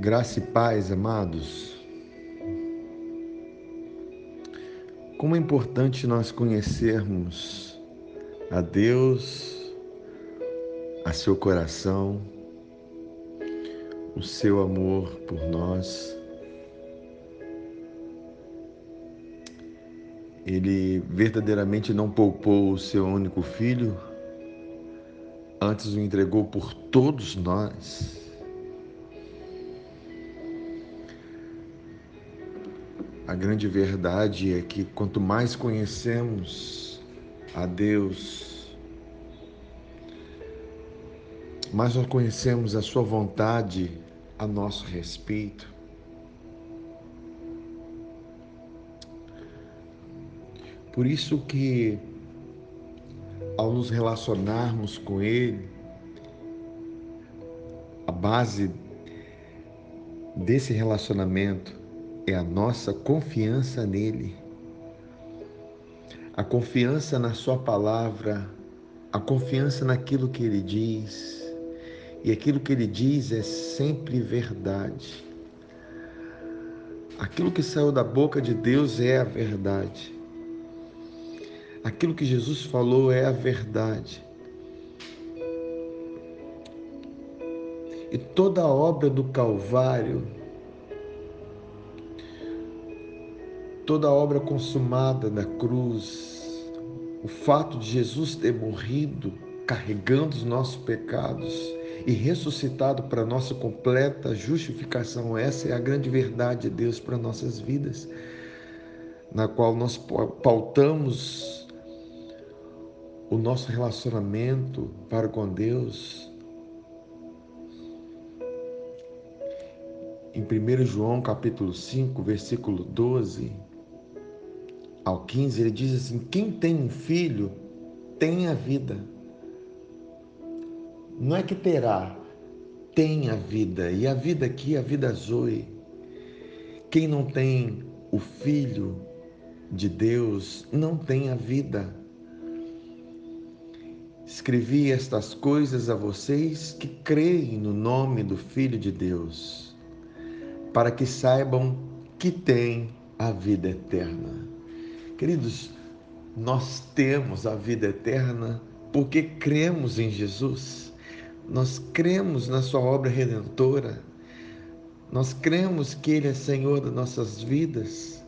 Graça e paz, amados. Como é importante nós conhecermos a Deus, a seu coração, o seu amor por nós. Ele verdadeiramente não poupou o seu único filho, antes o entregou por todos nós. A grande verdade é que quanto mais conhecemos a Deus, mais nós conhecemos a Sua vontade a nosso respeito. Por isso que ao nos relacionarmos com Ele, a base desse relacionamento é a nossa confiança nele. A confiança na Sua palavra, a confiança naquilo que Ele diz. E aquilo que Ele diz é sempre verdade. Aquilo que saiu da boca de Deus é a verdade. Aquilo que Jesus falou é a verdade. E toda a obra do Calvário toda a obra consumada na cruz, o fato de Jesus ter morrido carregando os nossos pecados e ressuscitado para nossa completa justificação, essa é a grande verdade de Deus para nossas vidas, na qual nós pautamos o nosso relacionamento para com Deus. Em 1 João capítulo 5, versículo 12, ao 15, ele diz assim: Quem tem um filho tem a vida. Não é que terá, tem a vida. E a vida aqui, a vida Zoe. Quem não tem o filho de Deus não tem a vida. Escrevi estas coisas a vocês que creem no nome do Filho de Deus, para que saibam que têm a vida eterna. Queridos, nós temos a vida eterna porque cremos em Jesus. Nós cremos na sua obra redentora. Nós cremos que ele é Senhor das nossas vidas.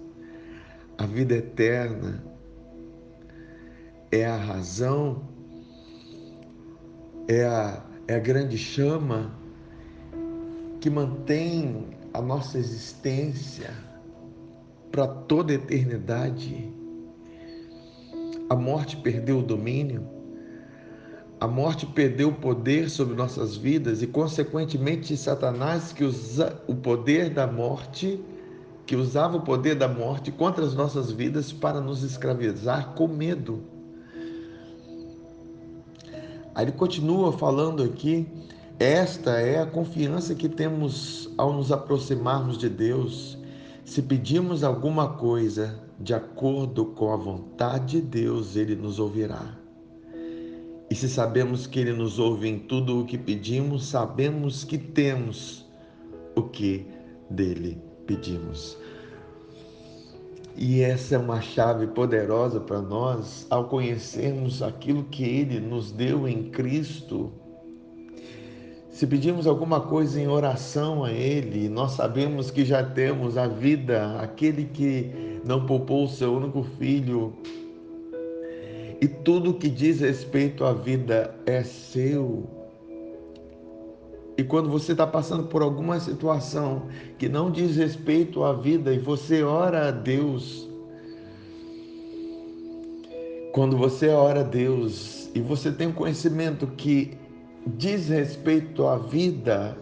A vida eterna é a razão, é a, é a grande chama que mantém a nossa existência para toda a eternidade. A morte perdeu o domínio, a morte perdeu o poder sobre nossas vidas e, consequentemente, Satanás, que usa o poder da morte, que usava o poder da morte contra as nossas vidas para nos escravizar com medo. Aí ele continua falando aqui: esta é a confiança que temos ao nos aproximarmos de Deus. Se pedimos alguma coisa de acordo com a vontade de Deus, Ele nos ouvirá. E se sabemos que Ele nos ouve em tudo o que pedimos, sabemos que temos o que dele pedimos. E essa é uma chave poderosa para nós ao conhecermos aquilo que Ele nos deu em Cristo se pedimos alguma coisa em oração a Ele, nós sabemos que já temos a vida, aquele que não poupou o seu único filho. E tudo que diz respeito à vida é seu. E quando você está passando por alguma situação que não diz respeito à vida e você ora a Deus, quando você ora a Deus e você tem o conhecimento que diz respeito à vida,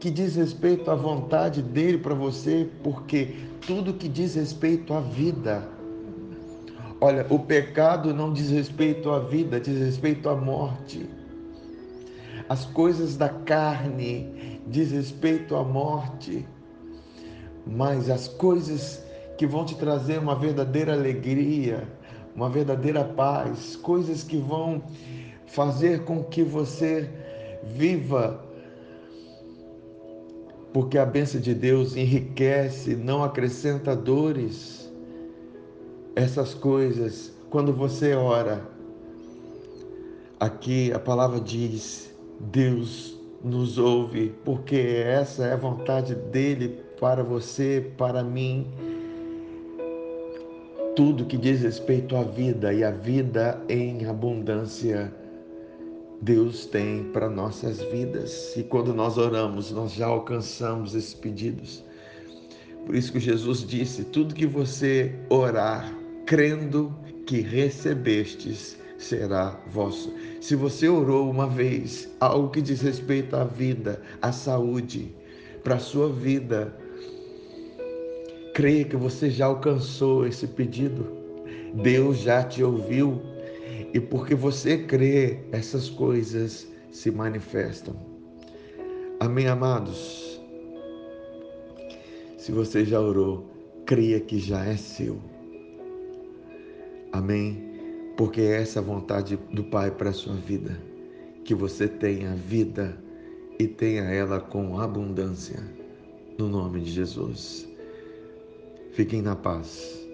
que diz respeito à vontade dele para você, porque tudo que diz respeito à vida. Olha, o pecado não diz respeito à vida, diz respeito à morte. As coisas da carne diz respeito à morte. Mas as coisas que vão te trazer uma verdadeira alegria, uma verdadeira paz, coisas que vão fazer com que você viva porque a bênção de Deus enriquece, não acrescenta dores. Essas coisas, quando você ora, aqui a palavra diz: Deus nos ouve, porque essa é a vontade dele para você, para mim. Tudo que diz respeito à vida e a vida em abundância Deus tem para nossas vidas. E quando nós oramos, nós já alcançamos esses pedidos. Por isso que Jesus disse: tudo que você orar, crendo que recebestes, será vosso. Se você orou uma vez algo que diz respeito à vida, à saúde, para a sua vida, creia que você já alcançou esse pedido. Deus já te ouviu e porque você crê, essas coisas se manifestam. Amém, amados? Se você já orou, creia que já é seu. Amém? Porque é essa a vontade do Pai para a sua vida. Que você tenha vida e tenha ela com abundância. No nome de Jesus. Fiquem na paz.